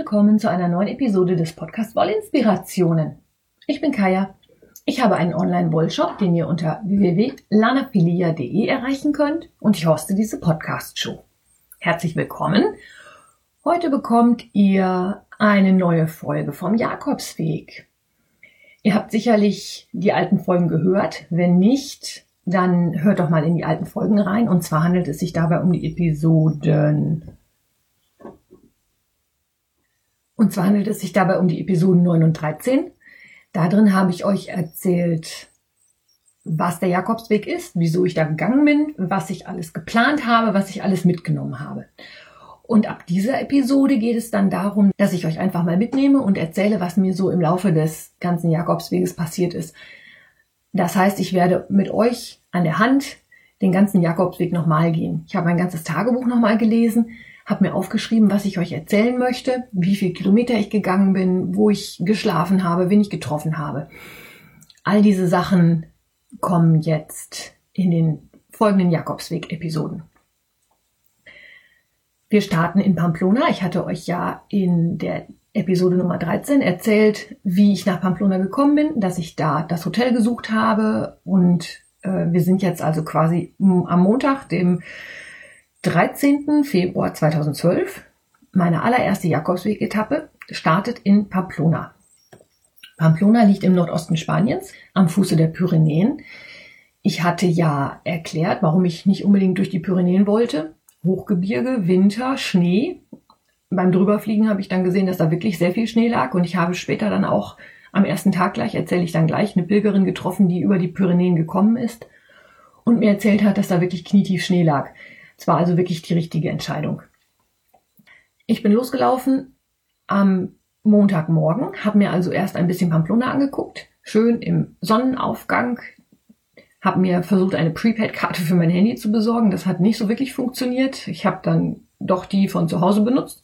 Willkommen zu einer neuen Episode des Podcast Wollinspirationen. Ich bin Kaya. Ich habe einen Online-Wollshop, den ihr unter www.lanafilia.de erreichen könnt und ich hoste diese Podcast-Show. Herzlich willkommen. Heute bekommt ihr eine neue Folge vom Jakobsweg. Ihr habt sicherlich die alten Folgen gehört. Wenn nicht, dann hört doch mal in die alten Folgen rein. Und zwar handelt es sich dabei um die Episoden. Und zwar handelt es sich dabei um die Episoden 9 und 13. Da drin habe ich euch erzählt, was der Jakobsweg ist, wieso ich da gegangen bin, was ich alles geplant habe, was ich alles mitgenommen habe. Und ab dieser Episode geht es dann darum, dass ich euch einfach mal mitnehme und erzähle, was mir so im Laufe des ganzen Jakobsweges passiert ist. Das heißt, ich werde mit euch an der Hand den ganzen Jakobsweg nochmal gehen. Ich habe mein ganzes Tagebuch nochmal gelesen, habe mir aufgeschrieben, was ich euch erzählen möchte, wie viel Kilometer ich gegangen bin, wo ich geschlafen habe, wen ich getroffen habe. All diese Sachen kommen jetzt in den folgenden Jakobsweg-Episoden. Wir starten in Pamplona. Ich hatte euch ja in der Episode Nummer 13 erzählt, wie ich nach Pamplona gekommen bin, dass ich da das Hotel gesucht habe und äh, wir sind jetzt also quasi am Montag, dem 13. Februar 2012. Meine allererste Jakobsweg-Etappe startet in Pamplona. Pamplona liegt im Nordosten Spaniens, am Fuße der Pyrenäen. Ich hatte ja erklärt, warum ich nicht unbedingt durch die Pyrenäen wollte. Hochgebirge, Winter, Schnee. Beim Drüberfliegen habe ich dann gesehen, dass da wirklich sehr viel Schnee lag und ich habe später dann auch am ersten Tag gleich, erzähle ich dann gleich, eine Pilgerin getroffen, die über die Pyrenäen gekommen ist und mir erzählt hat, dass da wirklich knietief Schnee lag. Es war also wirklich die richtige Entscheidung. Ich bin losgelaufen am Montagmorgen, habe mir also erst ein bisschen Pamplona angeguckt, schön im Sonnenaufgang, habe mir versucht, eine Prepaid-Karte für mein Handy zu besorgen. Das hat nicht so wirklich funktioniert. Ich habe dann doch die von zu Hause benutzt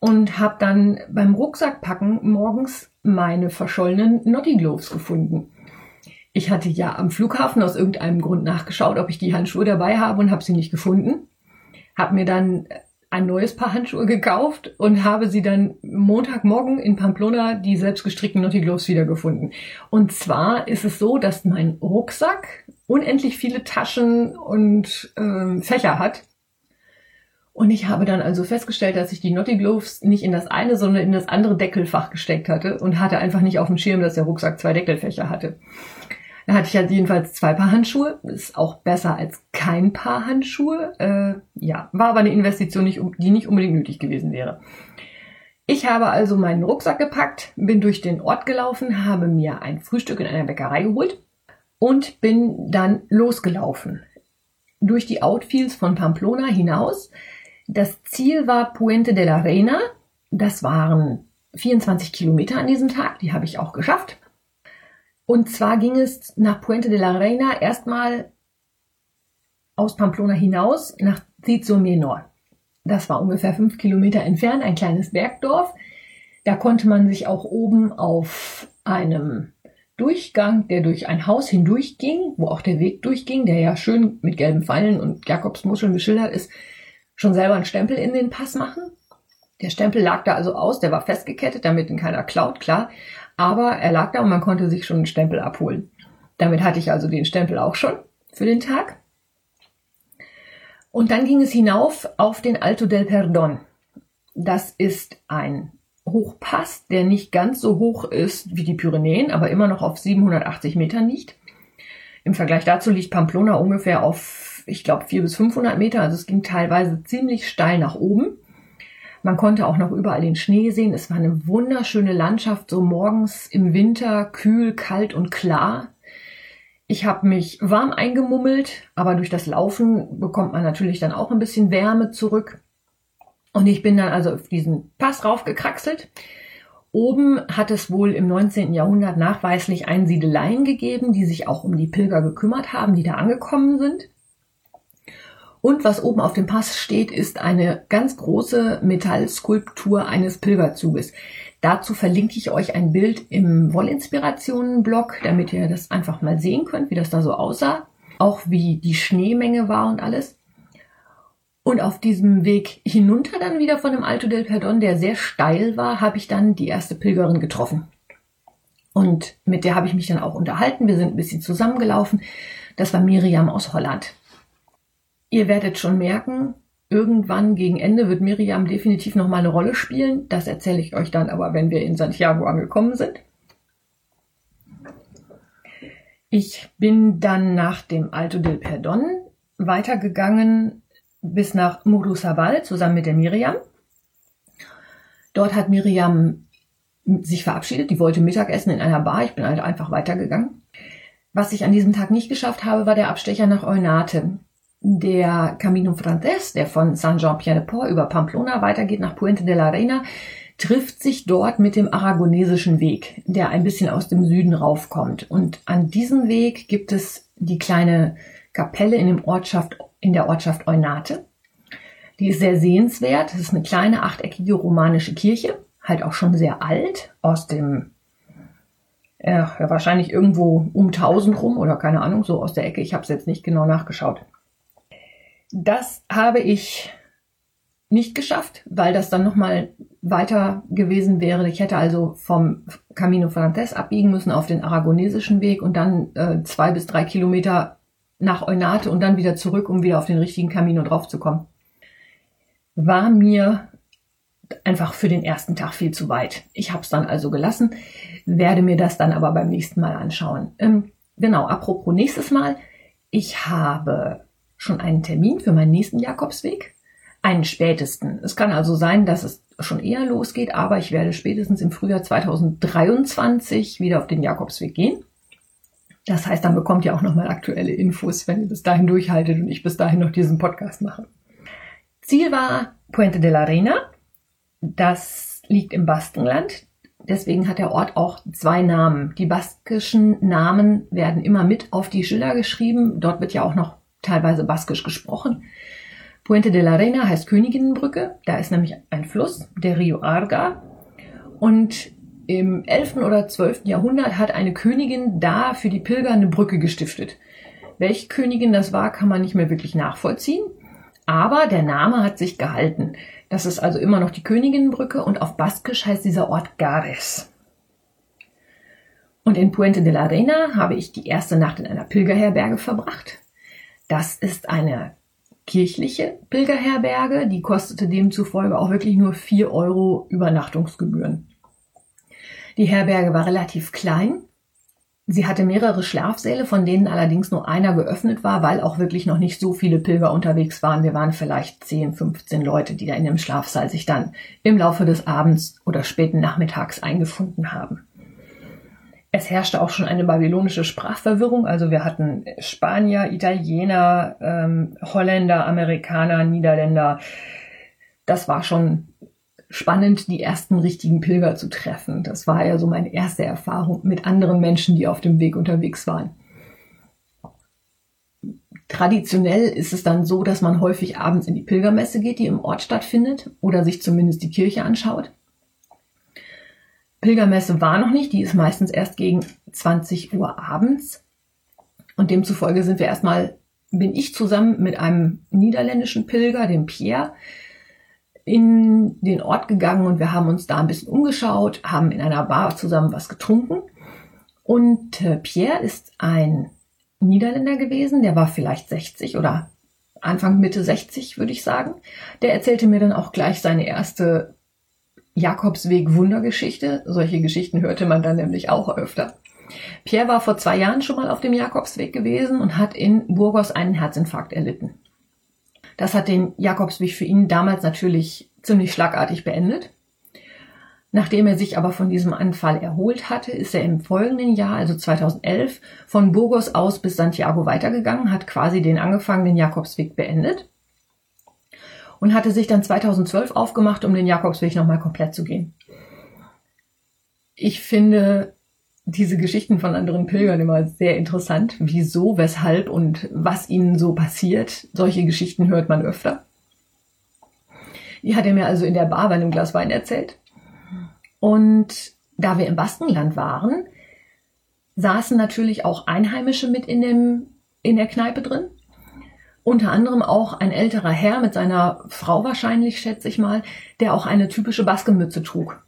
und habe dann beim Rucksackpacken morgens meine verschollenen Naughty Gloves gefunden. Ich hatte ja am Flughafen aus irgendeinem Grund nachgeschaut, ob ich die Handschuhe dabei habe und habe sie nicht gefunden. Habe mir dann ein neues Paar Handschuhe gekauft und habe sie dann Montagmorgen in Pamplona die selbstgestrickten Naughty Gloves wiedergefunden. Und zwar ist es so, dass mein Rucksack unendlich viele Taschen und ähm, Fächer hat. Und ich habe dann also festgestellt, dass ich die Naughty Gloves nicht in das eine, sondern in das andere Deckelfach gesteckt hatte und hatte einfach nicht auf dem Schirm, dass der Rucksack zwei Deckelfächer hatte. Da hatte ich halt jedenfalls zwei Paar Handschuhe. Ist auch besser als kein Paar Handschuhe. Äh, ja, war aber eine Investition, die nicht unbedingt nötig gewesen wäre. Ich habe also meinen Rucksack gepackt, bin durch den Ort gelaufen, habe mir ein Frühstück in einer Bäckerei geholt und bin dann losgelaufen. Durch die Outfields von Pamplona hinaus. Das Ziel war Puente de la Reina. Das waren 24 Kilometer an diesem Tag. Die habe ich auch geschafft. Und zwar ging es nach Puente de la Reina erstmal aus Pamplona hinaus nach Cizo Menor. Das war ungefähr fünf Kilometer entfernt, ein kleines Bergdorf. Da konnte man sich auch oben auf einem Durchgang, der durch ein Haus hindurchging, wo auch der Weg durchging, der ja schön mit gelben Pfeilen und Jakobsmuscheln beschildert ist, schon selber einen Stempel in den Pass machen. Der Stempel lag da also aus, der war festgekettet, damit ihn keiner klaut, klar. Aber er lag da und man konnte sich schon einen Stempel abholen. Damit hatte ich also den Stempel auch schon für den Tag. Und dann ging es hinauf auf den Alto del Perdon. Das ist ein Hochpass, der nicht ganz so hoch ist wie die Pyrenäen, aber immer noch auf 780 Metern liegt. Im Vergleich dazu liegt Pamplona ungefähr auf, ich glaube, 400 bis 500 Meter. Also es ging teilweise ziemlich steil nach oben. Man konnte auch noch überall den Schnee sehen. Es war eine wunderschöne Landschaft, so morgens im Winter, kühl, kalt und klar. Ich habe mich warm eingemummelt, aber durch das Laufen bekommt man natürlich dann auch ein bisschen Wärme zurück. Und ich bin dann also auf diesen Pass raufgekraxelt. Oben hat es wohl im 19. Jahrhundert nachweislich Einsiedeleien gegeben, die sich auch um die Pilger gekümmert haben, die da angekommen sind. Und was oben auf dem Pass steht, ist eine ganz große Metallskulptur eines Pilgerzuges. Dazu verlinke ich euch ein Bild im Wollinspirationen-Blog, damit ihr das einfach mal sehen könnt, wie das da so aussah. Auch wie die Schneemenge war und alles. Und auf diesem Weg hinunter dann wieder von dem Alto del Perdon, der sehr steil war, habe ich dann die erste Pilgerin getroffen. Und mit der habe ich mich dann auch unterhalten. Wir sind ein bisschen zusammengelaufen. Das war Miriam aus Holland. Ihr werdet schon merken, irgendwann gegen Ende wird Miriam definitiv noch mal eine Rolle spielen. Das erzähle ich euch dann aber, wenn wir in Santiago angekommen sind. Ich bin dann nach dem Alto del Perdon weitergegangen bis nach Murusabal zusammen mit der Miriam. Dort hat Miriam sich verabschiedet. Die wollte Mittagessen in einer Bar. Ich bin halt einfach weitergegangen. Was ich an diesem Tag nicht geschafft habe, war der Abstecher nach Eunate. Der Camino Frances, der von Saint-Jean-Pierre-de-Port über Pamplona weitergeht nach Puente de la Reina, trifft sich dort mit dem aragonesischen Weg, der ein bisschen aus dem Süden raufkommt. Und an diesem Weg gibt es die kleine Kapelle in, dem Ortschaft, in der Ortschaft Eunate. Die ist sehr sehenswert. Es ist eine kleine achteckige romanische Kirche, halt auch schon sehr alt, aus dem ja, wahrscheinlich irgendwo um 1000 rum oder keine Ahnung, so aus der Ecke. Ich habe es jetzt nicht genau nachgeschaut. Das habe ich nicht geschafft, weil das dann nochmal weiter gewesen wäre. Ich hätte also vom Camino Frances abbiegen müssen auf den aragonesischen Weg und dann äh, zwei bis drei Kilometer nach Eunate und dann wieder zurück, um wieder auf den richtigen Camino draufzukommen. War mir einfach für den ersten Tag viel zu weit. Ich habe es dann also gelassen, werde mir das dann aber beim nächsten Mal anschauen. Ähm, genau, apropos nächstes Mal. Ich habe schon einen Termin für meinen nächsten Jakobsweg. Einen spätesten. Es kann also sein, dass es schon eher losgeht, aber ich werde spätestens im Frühjahr 2023 wieder auf den Jakobsweg gehen. Das heißt, dann bekommt ihr auch nochmal aktuelle Infos, wenn ihr bis dahin durchhaltet und ich bis dahin noch diesen Podcast mache. Ziel war Puente de la Reina. Das liegt im Baskenland. Deswegen hat der Ort auch zwei Namen. Die baskischen Namen werden immer mit auf die Schilder geschrieben. Dort wird ja auch noch teilweise baskisch gesprochen. Puente de la Reina heißt Königinnenbrücke. Da ist nämlich ein Fluss, der Rio Arga. Und im 11. oder 12. Jahrhundert hat eine Königin da für die Pilger eine Brücke gestiftet. Welche Königin das war, kann man nicht mehr wirklich nachvollziehen. Aber der Name hat sich gehalten. Das ist also immer noch die Königinnenbrücke und auf Baskisch heißt dieser Ort Gares. Und in Puente de la Reina habe ich die erste Nacht in einer Pilgerherberge verbracht. Das ist eine kirchliche Pilgerherberge, die kostete demzufolge auch wirklich nur vier Euro Übernachtungsgebühren. Die Herberge war relativ klein. Sie hatte mehrere Schlafsäle, von denen allerdings nur einer geöffnet war, weil auch wirklich noch nicht so viele Pilger unterwegs waren. Wir waren vielleicht 10, 15 Leute, die da in dem Schlafsaal sich dann im Laufe des Abends oder späten Nachmittags eingefunden haben. Es herrschte auch schon eine babylonische Sprachverwirrung. Also wir hatten Spanier, Italiener, ähm, Holländer, Amerikaner, Niederländer. Das war schon spannend, die ersten richtigen Pilger zu treffen. Das war ja so meine erste Erfahrung mit anderen Menschen, die auf dem Weg unterwegs waren. Traditionell ist es dann so, dass man häufig abends in die Pilgermesse geht, die im Ort stattfindet, oder sich zumindest die Kirche anschaut. Pilgermesse war noch nicht, die ist meistens erst gegen 20 Uhr abends. Und demzufolge sind wir erstmal, bin ich zusammen mit einem niederländischen Pilger, dem Pierre, in den Ort gegangen und wir haben uns da ein bisschen umgeschaut, haben in einer Bar zusammen was getrunken. Und äh, Pierre ist ein Niederländer gewesen, der war vielleicht 60 oder Anfang Mitte 60, würde ich sagen. Der erzählte mir dann auch gleich seine erste Jakobsweg Wundergeschichte. Solche Geschichten hörte man dann nämlich auch öfter. Pierre war vor zwei Jahren schon mal auf dem Jakobsweg gewesen und hat in Burgos einen Herzinfarkt erlitten. Das hat den Jakobsweg für ihn damals natürlich ziemlich schlagartig beendet. Nachdem er sich aber von diesem Anfall erholt hatte, ist er im folgenden Jahr, also 2011, von Burgos aus bis Santiago weitergegangen, hat quasi den angefangenen Jakobsweg beendet und hatte sich dann 2012 aufgemacht, um den Jakobsweg nochmal komplett zu gehen. Ich finde diese Geschichten von anderen Pilgern immer sehr interessant. Wieso, weshalb und was ihnen so passiert. Solche Geschichten hört man öfter. Die hat er mir also in der Bar bei einem Glas Wein erzählt. Und da wir im Baskenland waren, saßen natürlich auch Einheimische mit in, dem, in der Kneipe drin. Unter anderem auch ein älterer Herr mit seiner Frau wahrscheinlich, schätze ich mal, der auch eine typische Baskenmütze trug.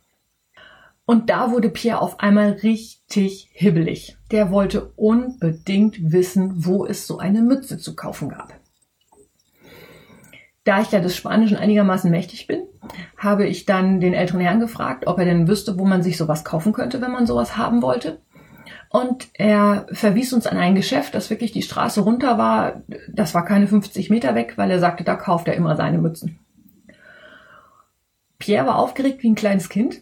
Und da wurde Pierre auf einmal richtig hibbelig. Der wollte unbedingt wissen, wo es so eine Mütze zu kaufen gab. Da ich ja des Spanischen einigermaßen mächtig bin, habe ich dann den älteren Herrn gefragt, ob er denn wüsste, wo man sich sowas kaufen könnte, wenn man sowas haben wollte. Und er verwies uns an ein Geschäft, das wirklich die Straße runter war. Das war keine 50 Meter weg, weil er sagte, da kauft er immer seine Mützen. Pierre war aufgeregt wie ein kleines Kind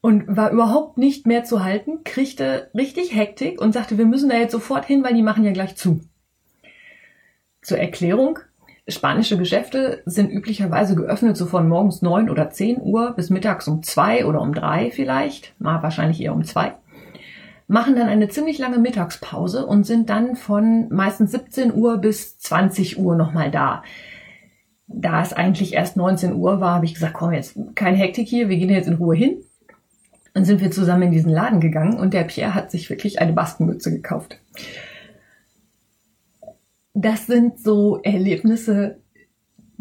und war überhaupt nicht mehr zu halten, kriegte richtig Hektik und sagte, wir müssen da jetzt sofort hin, weil die machen ja gleich zu. Zur Erklärung, spanische Geschäfte sind üblicherweise geöffnet so von morgens neun oder zehn Uhr bis mittags um zwei oder um drei vielleicht, mal wahrscheinlich eher um zwei, machen dann eine ziemlich lange Mittagspause und sind dann von meistens 17 Uhr bis 20 Uhr nochmal da da es eigentlich erst 19 Uhr war, habe ich gesagt, komm jetzt, kein Hektik hier, wir gehen jetzt in Ruhe hin. Dann sind wir zusammen in diesen Laden gegangen und der Pierre hat sich wirklich eine Bastenmütze gekauft. Das sind so Erlebnisse,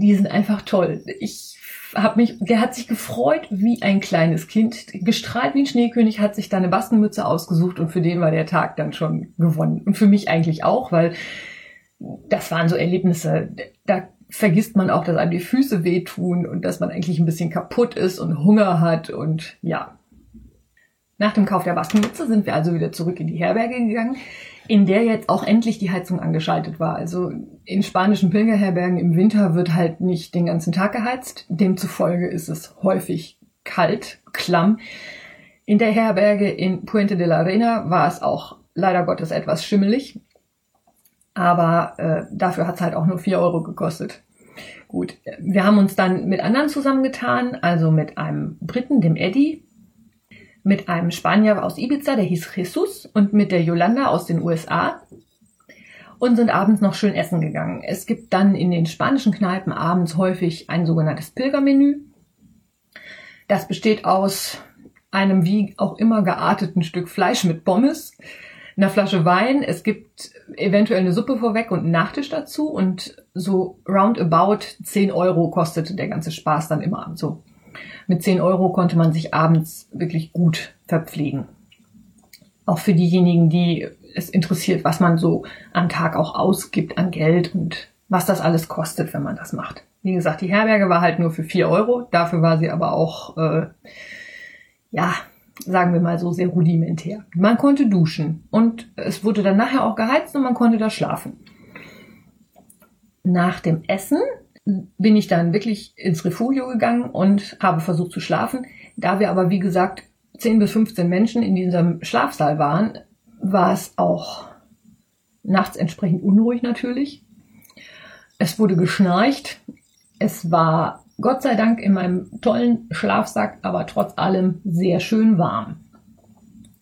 die sind einfach toll. Ich habe mich, der hat sich gefreut wie ein kleines Kind, gestrahlt wie ein Schneekönig, hat sich da eine Bastenmütze ausgesucht und für den war der Tag dann schon gewonnen. Und für mich eigentlich auch, weil das waren so Erlebnisse, da vergisst man auch, dass einem die Füße wehtun und dass man eigentlich ein bisschen kaputt ist und Hunger hat und ja, nach dem Kauf der Baskenmütze sind wir also wieder zurück in die Herberge gegangen, in der jetzt auch endlich die Heizung angeschaltet war. Also in spanischen Pilgerherbergen im Winter wird halt nicht den ganzen Tag geheizt. Demzufolge ist es häufig kalt, klamm. In der Herberge in Puente de la Reina war es auch leider Gottes etwas schimmelig. Aber äh, dafür hat es halt auch nur vier Euro gekostet. Gut, wir haben uns dann mit anderen zusammengetan, also mit einem Briten, dem Eddie, mit einem Spanier aus Ibiza, der hieß Jesus, und mit der Yolanda aus den USA und sind abends noch schön essen gegangen. Es gibt dann in den spanischen Kneipen abends häufig ein sogenanntes Pilgermenü. Das besteht aus einem wie auch immer gearteten Stück Fleisch mit Pommes, einer Flasche Wein. Es gibt eventuell eine Suppe vorweg und einen Nachtisch dazu und so roundabout 10 Euro kostet der ganze Spaß dann immer so mit 10 Euro konnte man sich abends wirklich gut verpflegen. Auch für diejenigen, die es interessiert, was man so am Tag auch ausgibt an Geld und was das alles kostet, wenn man das macht. Wie gesagt, die Herberge war halt nur für 4 Euro. Dafür war sie aber auch, äh, ja, sagen wir mal so, sehr rudimentär. Man konnte duschen und es wurde dann nachher auch geheizt und man konnte da schlafen. Nach dem Essen bin ich dann wirklich ins Refugio gegangen und habe versucht zu schlafen. Da wir aber, wie gesagt, 10 bis 15 Menschen in diesem Schlafsaal waren, war es auch nachts entsprechend unruhig natürlich. Es wurde geschnarcht. Es war Gott sei Dank in meinem tollen Schlafsack, aber trotz allem sehr schön warm.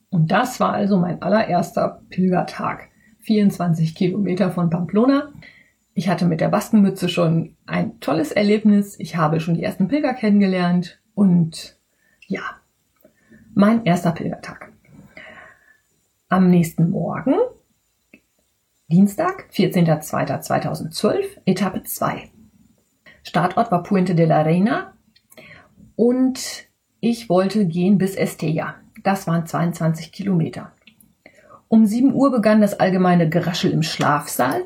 Und das war also mein allererster Pilgertag. 24 Kilometer von Pamplona ich hatte mit der Baskenmütze schon ein tolles Erlebnis. Ich habe schon die ersten Pilger kennengelernt und ja, mein erster Pilgertag. Am nächsten Morgen, Dienstag, 14.02.2012, Etappe 2. Startort war Puente de la Reina und ich wollte gehen bis Estella. Das waren 22 Kilometer. Um 7 Uhr begann das allgemeine Geraschel im Schlafsaal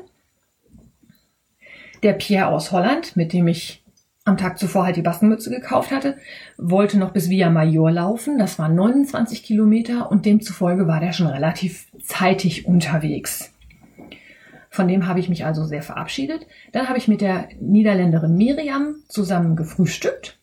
der Pierre aus Holland, mit dem ich am Tag zuvor halt die Baskenmütze gekauft hatte, wollte noch bis Villa Major laufen. Das waren 29 Kilometer und demzufolge war der schon relativ zeitig unterwegs. Von dem habe ich mich also sehr verabschiedet. Dann habe ich mit der Niederländerin Miriam zusammen gefrühstückt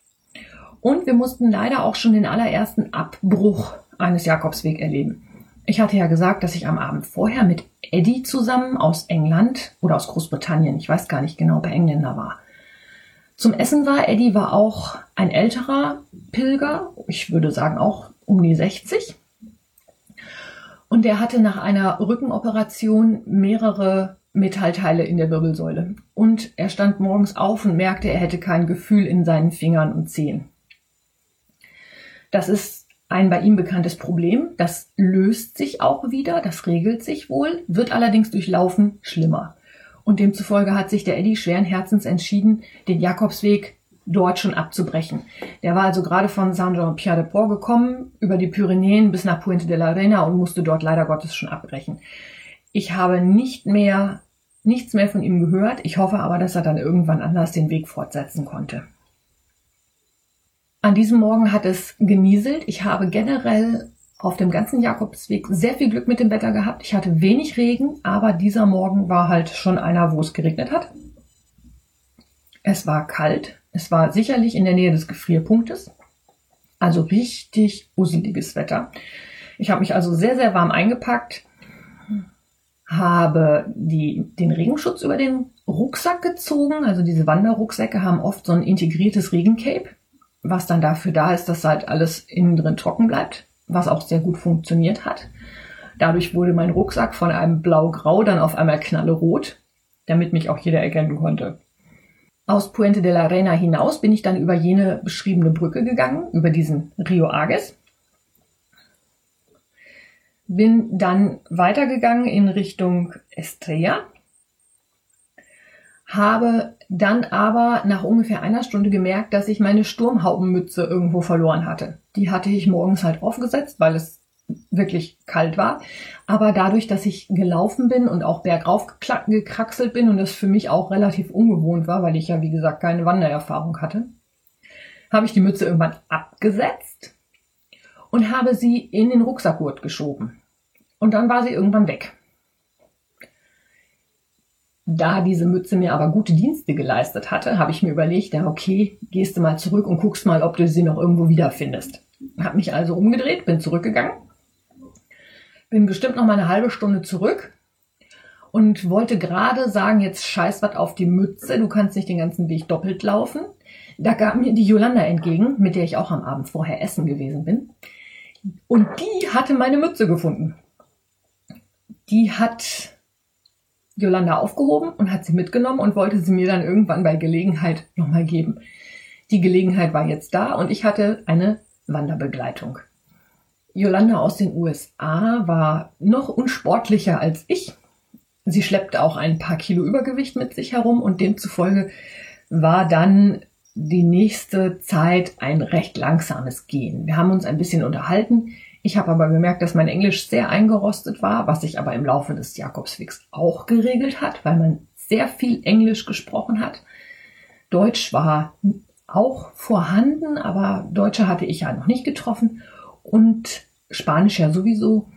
und wir mussten leider auch schon den allerersten Abbruch eines Jakobsweg erleben. Ich hatte ja gesagt, dass ich am Abend vorher mit Eddie zusammen aus England oder aus Großbritannien, ich weiß gar nicht genau, ob er Engländer war, zum Essen war. Eddie war auch ein älterer Pilger, ich würde sagen auch um die 60. Und er hatte nach einer Rückenoperation mehrere Metallteile in der Wirbelsäule. Und er stand morgens auf und merkte, er hätte kein Gefühl in seinen Fingern und Zehen. Das ist ein bei ihm bekanntes Problem. Das löst sich auch wieder, das regelt sich wohl, wird allerdings durch Laufen schlimmer. Und demzufolge hat sich der Eddie schweren Herzens entschieden, den Jakobsweg dort schon abzubrechen. Der war also gerade von Saint-Jean-Pierre-de-Port gekommen, über die Pyrenäen bis nach Puente de la Reina und musste dort leider Gottes schon abbrechen. Ich habe nicht mehr, nichts mehr von ihm gehört. Ich hoffe aber, dass er dann irgendwann anders den Weg fortsetzen konnte. An diesem Morgen hat es genieselt. Ich habe generell auf dem ganzen Jakobsweg sehr viel Glück mit dem Wetter gehabt. Ich hatte wenig Regen, aber dieser Morgen war halt schon einer, wo es geregnet hat. Es war kalt. Es war sicherlich in der Nähe des Gefrierpunktes. Also richtig useliges Wetter. Ich habe mich also sehr, sehr warm eingepackt, habe die, den Regenschutz über den Rucksack gezogen. Also diese Wanderrucksäcke haben oft so ein integriertes Regencape was dann dafür da ist, dass halt alles innen drin trocken bleibt, was auch sehr gut funktioniert hat. Dadurch wurde mein Rucksack von einem blau-grau dann auf einmal knallerot, damit mich auch jeder erkennen konnte. Aus Puente de la Reina hinaus bin ich dann über jene beschriebene Brücke gegangen, über diesen Rio Ages. Bin dann weitergegangen in Richtung Estrella habe dann aber nach ungefähr einer Stunde gemerkt, dass ich meine Sturmhaubenmütze irgendwo verloren hatte. Die hatte ich morgens halt aufgesetzt, weil es wirklich kalt war. Aber dadurch, dass ich gelaufen bin und auch bergauf gekraxelt bin und das für mich auch relativ ungewohnt war, weil ich ja wie gesagt keine Wandererfahrung hatte, habe ich die Mütze irgendwann abgesetzt und habe sie in den Rucksackgurt geschoben. Und dann war sie irgendwann weg. Da diese Mütze mir aber gute Dienste geleistet hatte, habe ich mir überlegt, ja okay, gehst du mal zurück und guckst mal, ob du sie noch irgendwo wiederfindest. Hab mich also umgedreht, bin zurückgegangen, bin bestimmt noch mal eine halbe Stunde zurück und wollte gerade sagen, jetzt scheiß was auf die Mütze, du kannst nicht den ganzen Weg doppelt laufen. Da gab mir die Jolanda entgegen, mit der ich auch am Abend vorher essen gewesen bin. Und die hatte meine Mütze gefunden. Die hat Jolanda aufgehoben und hat sie mitgenommen und wollte sie mir dann irgendwann bei Gelegenheit nochmal geben. Die Gelegenheit war jetzt da und ich hatte eine Wanderbegleitung. Jolanda aus den USA war noch unsportlicher als ich. Sie schleppte auch ein paar Kilo Übergewicht mit sich herum und demzufolge war dann die nächste Zeit ein recht langsames Gehen. Wir haben uns ein bisschen unterhalten. Ich habe aber gemerkt, dass mein Englisch sehr eingerostet war, was sich aber im Laufe des Jakobswegs auch geregelt hat, weil man sehr viel Englisch gesprochen hat. Deutsch war auch vorhanden, aber Deutsche hatte ich ja noch nicht getroffen und Spanisch ja sowieso.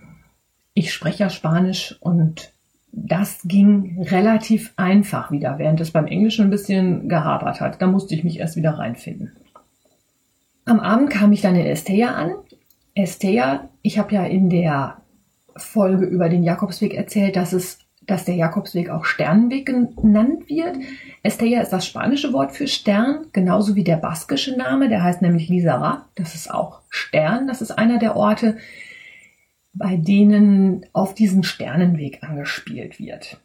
Ich spreche ja Spanisch und das ging relativ einfach wieder, während es beim Englischen ein bisschen gehabert hat. Da musste ich mich erst wieder reinfinden. Am Abend kam ich dann in Estella an Estea, ich habe ja in der Folge über den Jakobsweg erzählt, dass es dass der Jakobsweg auch Sternenweg genannt wird. Estella ist das spanische Wort für Stern, genauso wie der baskische Name, der heißt nämlich Lisara. Das ist auch Stern. Das ist einer der Orte, bei denen auf diesen Sternenweg angespielt wird.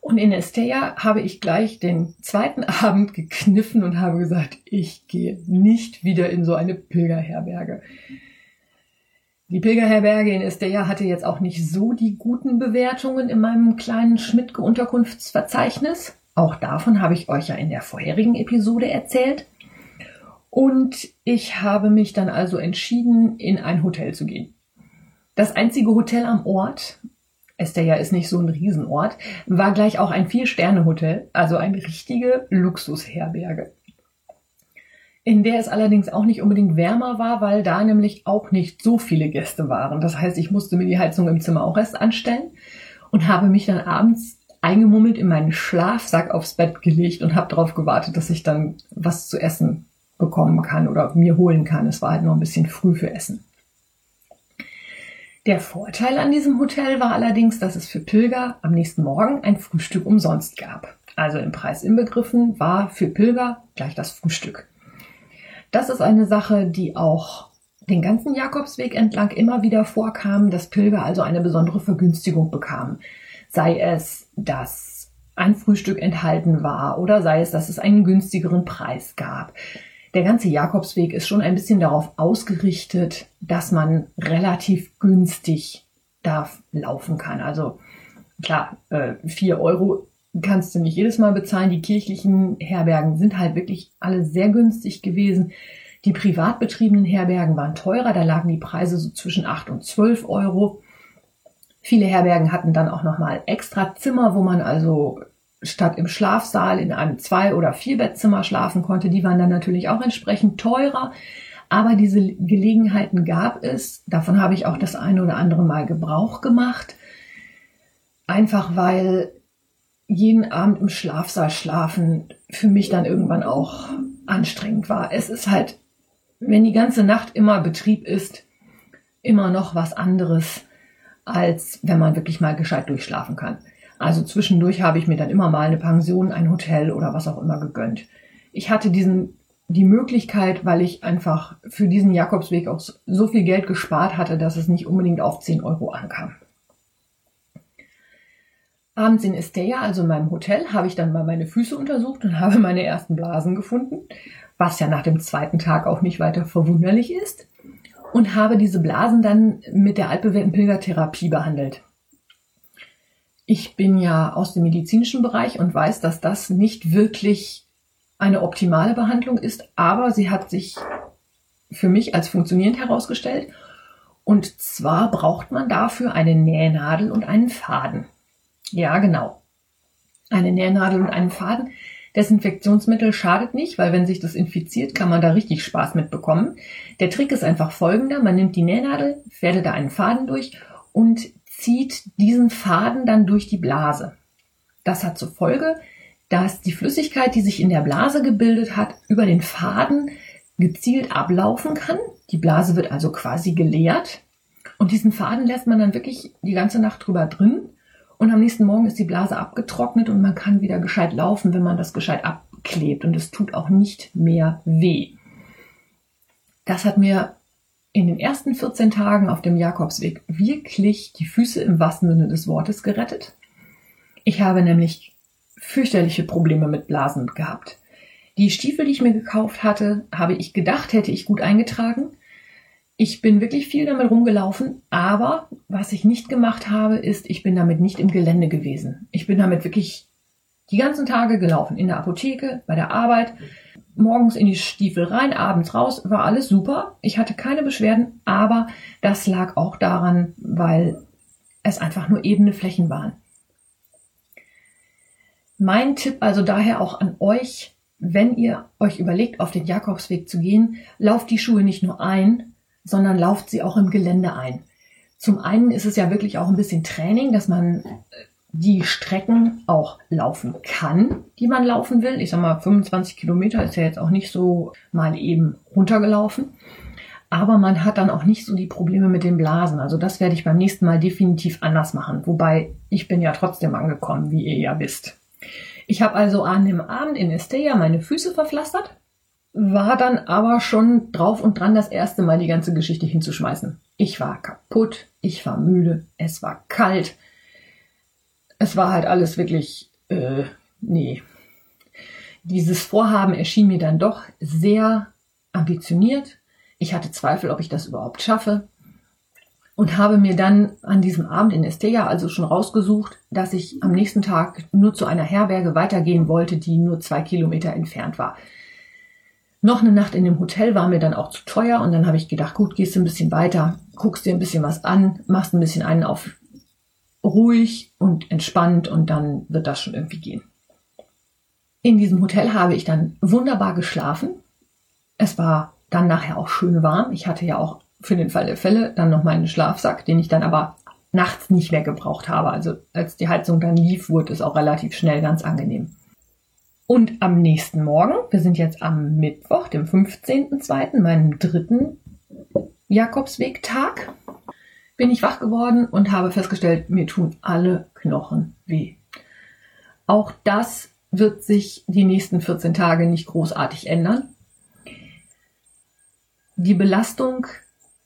Und in Estella habe ich gleich den zweiten Abend gekniffen und habe gesagt, ich gehe nicht wieder in so eine Pilgerherberge. Die Pilgerherberge in Estella hatte jetzt auch nicht so die guten Bewertungen in meinem kleinen Schmidt-Unterkunftsverzeichnis. Auch davon habe ich euch ja in der vorherigen Episode erzählt. Und ich habe mich dann also entschieden, in ein Hotel zu gehen. Das einzige Hotel am Ort, Estella ist nicht so ein Riesenort, war gleich auch ein Vier-Sterne-Hotel, also eine richtige Luxusherberge. In der es allerdings auch nicht unbedingt wärmer war, weil da nämlich auch nicht so viele Gäste waren. Das heißt, ich musste mir die Heizung im Zimmer auch erst anstellen und habe mich dann abends eingemummelt in meinen Schlafsack aufs Bett gelegt und habe darauf gewartet, dass ich dann was zu essen bekommen kann oder mir holen kann. Es war halt noch ein bisschen früh für Essen. Der Vorteil an diesem Hotel war allerdings, dass es für Pilger am nächsten Morgen ein Frühstück umsonst gab. Also im Preis inbegriffen war für Pilger gleich das Frühstück. Das ist eine Sache, die auch den ganzen Jakobsweg entlang immer wieder vorkam, dass Pilger also eine besondere Vergünstigung bekamen. Sei es, dass ein Frühstück enthalten war oder sei es, dass es einen günstigeren Preis gab der ganze Jakobsweg ist schon ein bisschen darauf ausgerichtet, dass man relativ günstig da laufen kann. Also klar, äh, vier Euro kannst du nicht jedes Mal bezahlen. Die kirchlichen Herbergen sind halt wirklich alle sehr günstig gewesen. Die privat betriebenen Herbergen waren teurer, da lagen die Preise so zwischen acht und zwölf Euro. Viele Herbergen hatten dann auch nochmal extra Zimmer, wo man also statt im Schlafsaal in einem Zwei- oder Vierbettzimmer schlafen konnte. Die waren dann natürlich auch entsprechend teurer. Aber diese Gelegenheiten gab es. Davon habe ich auch das eine oder andere Mal Gebrauch gemacht. Einfach weil jeden Abend im Schlafsaal schlafen für mich dann irgendwann auch anstrengend war. Es ist halt, wenn die ganze Nacht immer Betrieb ist, immer noch was anderes, als wenn man wirklich mal gescheit durchschlafen kann. Also zwischendurch habe ich mir dann immer mal eine Pension, ein Hotel oder was auch immer gegönnt. Ich hatte diesen die Möglichkeit, weil ich einfach für diesen Jakobsweg auch so viel Geld gespart hatte, dass es nicht unbedingt auf 10 Euro ankam. Abends in Estella, also in meinem Hotel, habe ich dann mal meine Füße untersucht und habe meine ersten Blasen gefunden, was ja nach dem zweiten Tag auch nicht weiter verwunderlich ist, und habe diese Blasen dann mit der altbewährten Pilgertherapie behandelt. Ich bin ja aus dem medizinischen Bereich und weiß, dass das nicht wirklich eine optimale Behandlung ist, aber sie hat sich für mich als funktionierend herausgestellt. Und zwar braucht man dafür eine Nähnadel und einen Faden. Ja, genau. Eine Nähnadel und einen Faden. Desinfektionsmittel schadet nicht, weil wenn sich das infiziert, kann man da richtig Spaß mitbekommen. Der Trick ist einfach folgender. Man nimmt die Nähnadel, fädelt da einen Faden durch und zieht diesen Faden dann durch die Blase. Das hat zur Folge, dass die Flüssigkeit, die sich in der Blase gebildet hat, über den Faden gezielt ablaufen kann. Die Blase wird also quasi geleert. Und diesen Faden lässt man dann wirklich die ganze Nacht drüber drin. Und am nächsten Morgen ist die Blase abgetrocknet und man kann wieder gescheit laufen, wenn man das gescheit abklebt. Und es tut auch nicht mehr weh. Das hat mir in den ersten 14 Tagen auf dem Jakobsweg wirklich die Füße im wahrsten Sinne des Wortes gerettet. Ich habe nämlich fürchterliche Probleme mit Blasen gehabt. Die Stiefel, die ich mir gekauft hatte, habe ich gedacht, hätte ich gut eingetragen. Ich bin wirklich viel damit rumgelaufen, aber was ich nicht gemacht habe, ist, ich bin damit nicht im Gelände gewesen. Ich bin damit wirklich die ganzen Tage gelaufen, in der Apotheke, bei der Arbeit, morgens in die Stiefel rein, abends raus, war alles super. Ich hatte keine Beschwerden, aber das lag auch daran, weil es einfach nur ebene Flächen waren. Mein Tipp also daher auch an euch, wenn ihr euch überlegt, auf den Jakobsweg zu gehen, lauft die Schuhe nicht nur ein, sondern lauft sie auch im Gelände ein. Zum einen ist es ja wirklich auch ein bisschen Training, dass man äh, die Strecken auch laufen kann, die man laufen will. Ich sag mal, 25 Kilometer ist ja jetzt auch nicht so mal eben runtergelaufen. Aber man hat dann auch nicht so die Probleme mit den Blasen. Also das werde ich beim nächsten Mal definitiv anders machen. Wobei ich bin ja trotzdem angekommen, wie ihr ja wisst. Ich habe also an dem Abend in Estella meine Füße verpflastert, war dann aber schon drauf und dran, das erste Mal die ganze Geschichte hinzuschmeißen. Ich war kaputt, ich war müde, es war kalt. Es war halt alles wirklich, äh, nee. Dieses Vorhaben erschien mir dann doch sehr ambitioniert. Ich hatte Zweifel, ob ich das überhaupt schaffe und habe mir dann an diesem Abend in Estella also schon rausgesucht, dass ich am nächsten Tag nur zu einer Herberge weitergehen wollte, die nur zwei Kilometer entfernt war. Noch eine Nacht in dem Hotel war mir dann auch zu teuer und dann habe ich gedacht, gut, gehst du ein bisschen weiter, guckst dir ein bisschen was an, machst ein bisschen einen auf ruhig und entspannt und dann wird das schon irgendwie gehen. In diesem Hotel habe ich dann wunderbar geschlafen. Es war dann nachher auch schön warm. Ich hatte ja auch für den Fall der Fälle dann noch meinen Schlafsack, den ich dann aber nachts nicht mehr gebraucht habe. Also als die Heizung dann lief, wurde es auch relativ schnell ganz angenehm. Und am nächsten Morgen, wir sind jetzt am Mittwoch, dem 15.02., meinem dritten Jakobswegtag, bin ich wach geworden und habe festgestellt, mir tun alle Knochen weh. Auch das wird sich die nächsten 14 Tage nicht großartig ändern. Die Belastung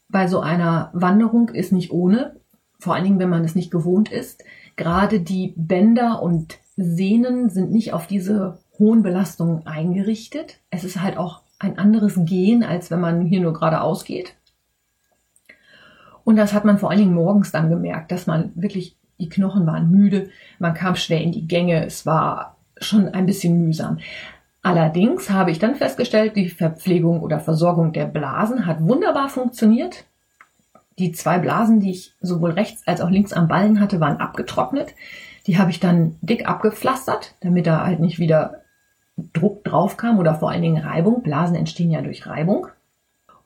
bei so einer Wanderung ist nicht ohne, vor allen Dingen, wenn man es nicht gewohnt ist. Gerade die Bänder und Sehnen sind nicht auf diese hohen Belastungen eingerichtet. Es ist halt auch ein anderes Gehen, als wenn man hier nur geradeaus geht. Und das hat man vor allen Dingen morgens dann gemerkt, dass man wirklich die Knochen waren müde, man kam schwer in die Gänge, es war schon ein bisschen mühsam. Allerdings habe ich dann festgestellt, die Verpflegung oder Versorgung der Blasen hat wunderbar funktioniert. Die zwei Blasen, die ich sowohl rechts als auch links am Ballen hatte, waren abgetrocknet. Die habe ich dann dick abgepflastert, damit da halt nicht wieder Druck drauf kam oder vor allen Dingen Reibung. Blasen entstehen ja durch Reibung.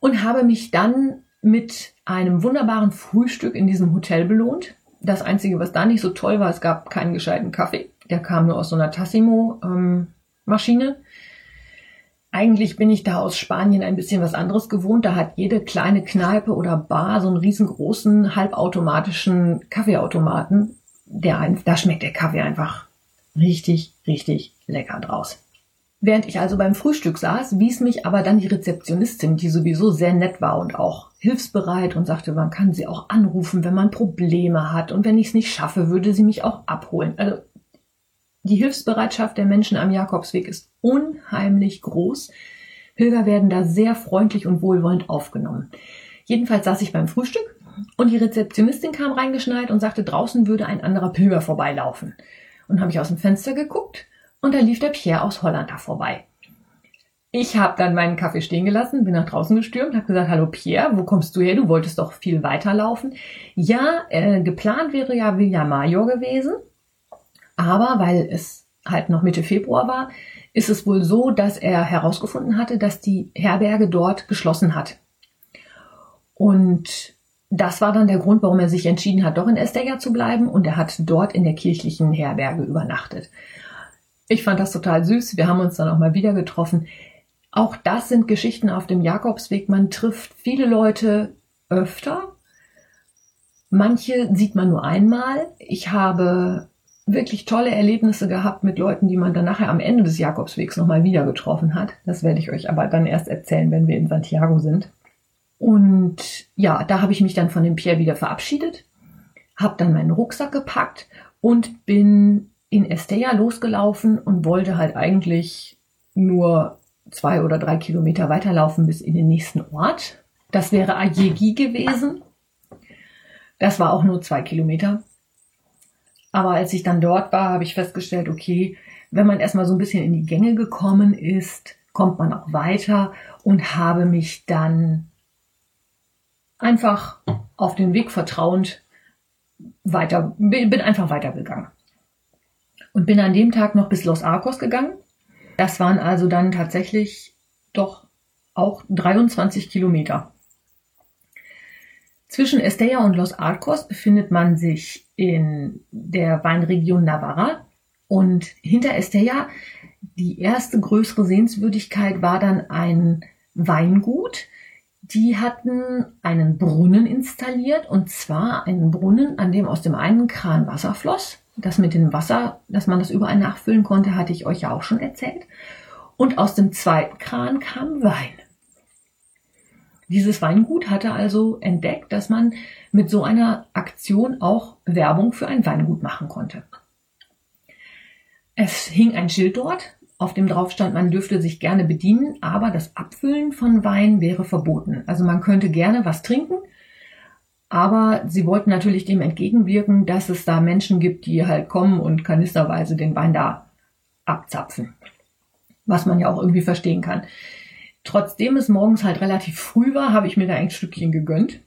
Und habe mich dann mit einem wunderbaren Frühstück in diesem Hotel belohnt. Das Einzige, was da nicht so toll war, es gab keinen gescheiten Kaffee. Der kam nur aus so einer Tassimo-Maschine. Ähm, eigentlich bin ich da aus Spanien ein bisschen was anderes gewohnt. Da hat jede kleine Kneipe oder Bar so einen riesengroßen halbautomatischen Kaffeeautomaten. Der, da schmeckt der Kaffee einfach richtig, richtig lecker draus. Während ich also beim Frühstück saß, wies mich aber dann die Rezeptionistin, die sowieso sehr nett war und auch hilfsbereit und sagte, man kann sie auch anrufen, wenn man Probleme hat und wenn ich es nicht schaffe, würde sie mich auch abholen. Also die Hilfsbereitschaft der Menschen am Jakobsweg ist unheimlich groß. Pilger werden da sehr freundlich und wohlwollend aufgenommen. Jedenfalls saß ich beim Frühstück und die Rezeptionistin kam reingeschneit und sagte, draußen würde ein anderer Pilger vorbeilaufen. Und habe ich aus dem Fenster geguckt und da lief der Pierre aus Holland da vorbei. Ich habe dann meinen Kaffee stehen gelassen, bin nach draußen gestürmt, habe gesagt, hallo Pierre, wo kommst du her? Du wolltest doch viel weiterlaufen. Ja, äh, geplant wäre ja Villa Major gewesen, aber weil es halt noch Mitte Februar war, ist es wohl so, dass er herausgefunden hatte, dass die Herberge dort geschlossen hat. Und das war dann der Grund, warum er sich entschieden hat, doch in Estella zu bleiben und er hat dort in der kirchlichen Herberge übernachtet. Ich fand das total süß. Wir haben uns dann auch mal wieder getroffen. Auch das sind Geschichten auf dem Jakobsweg. Man trifft viele Leute öfter. Manche sieht man nur einmal. Ich habe wirklich tolle Erlebnisse gehabt mit Leuten, die man dann nachher am Ende des Jakobswegs nochmal wieder getroffen hat. Das werde ich euch aber dann erst erzählen, wenn wir in Santiago sind. Und ja, da habe ich mich dann von dem Pierre wieder verabschiedet, habe dann meinen Rucksack gepackt und bin in Estella losgelaufen und wollte halt eigentlich nur zwei oder drei Kilometer weiterlaufen bis in den nächsten Ort. Das wäre Ayegi gewesen. Das war auch nur zwei Kilometer. Aber als ich dann dort war, habe ich festgestellt, okay, wenn man erstmal so ein bisschen in die Gänge gekommen ist, kommt man auch weiter und habe mich dann einfach auf den Weg vertrauend weiter, bin einfach weitergegangen und bin an dem Tag noch bis Los Arcos gegangen. Das waren also dann tatsächlich doch auch 23 Kilometer. Zwischen Estella und Los Arcos befindet man sich in der Weinregion Navarra und hinter Estella die erste größere Sehenswürdigkeit war dann ein Weingut. Die hatten einen Brunnen installiert und zwar einen Brunnen, an dem aus dem einen Kran Wasser floss das mit dem Wasser, dass man das überall nachfüllen konnte, hatte ich euch ja auch schon erzählt. Und aus dem zweiten Kran kam Wein. Dieses Weingut hatte also entdeckt, dass man mit so einer Aktion auch Werbung für ein Weingut machen konnte. Es hing ein Schild dort, auf dem drauf stand, man dürfte sich gerne bedienen, aber das Abfüllen von Wein wäre verboten. Also man könnte gerne was trinken, aber sie wollten natürlich dem entgegenwirken, dass es da Menschen gibt, die halt kommen und kanisterweise den Wein da abzapfen. Was man ja auch irgendwie verstehen kann. Trotzdem es morgens halt relativ früh war, habe ich mir da ein Stückchen gegönnt.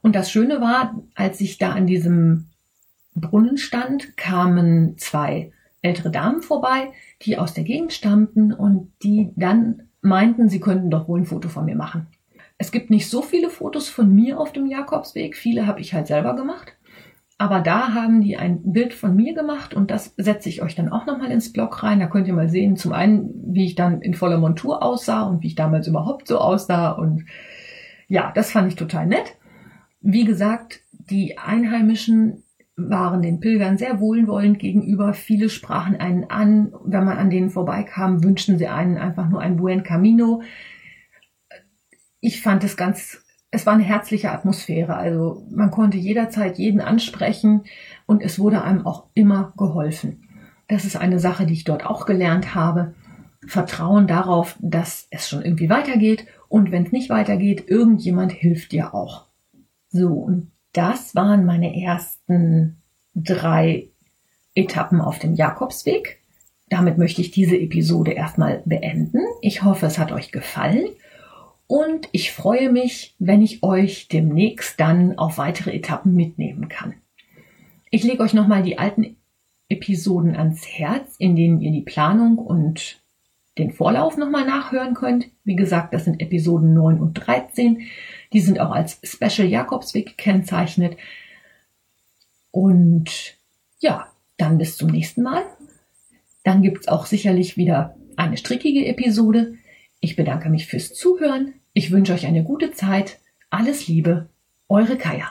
Und das Schöne war, als ich da an diesem Brunnen stand, kamen zwei ältere Damen vorbei, die aus der Gegend stammten und die dann meinten, sie könnten doch wohl ein Foto von mir machen. Es gibt nicht so viele Fotos von mir auf dem Jakobsweg. Viele habe ich halt selber gemacht. Aber da haben die ein Bild von mir gemacht und das setze ich euch dann auch nochmal ins Blog rein. Da könnt ihr mal sehen, zum einen, wie ich dann in voller Montur aussah und wie ich damals überhaupt so aussah. Und ja, das fand ich total nett. Wie gesagt, die Einheimischen waren den Pilgern sehr wohlwollend gegenüber. Viele sprachen einen an. Wenn man an denen vorbeikam, wünschten sie einen einfach nur ein Buen Camino ich fand es ganz, es war eine herzliche Atmosphäre. Also man konnte jederzeit jeden ansprechen und es wurde einem auch immer geholfen. Das ist eine Sache, die ich dort auch gelernt habe. Vertrauen darauf, dass es schon irgendwie weitergeht und wenn es nicht weitergeht, irgendjemand hilft dir auch. So, und das waren meine ersten drei Etappen auf dem Jakobsweg. Damit möchte ich diese Episode erstmal beenden. Ich hoffe, es hat euch gefallen und ich freue mich, wenn ich euch demnächst dann auf weitere Etappen mitnehmen kann. Ich lege euch nochmal die alten Episoden ans Herz, in denen ihr die Planung und den Vorlauf nochmal nachhören könnt. Wie gesagt, das sind Episoden 9 und 13. Die sind auch als Special Jakobsweg gekennzeichnet. Und ja, dann bis zum nächsten Mal. Dann gibt's auch sicherlich wieder eine strickige Episode. Ich bedanke mich fürs Zuhören. Ich wünsche euch eine gute Zeit. Alles Liebe, eure Kaya.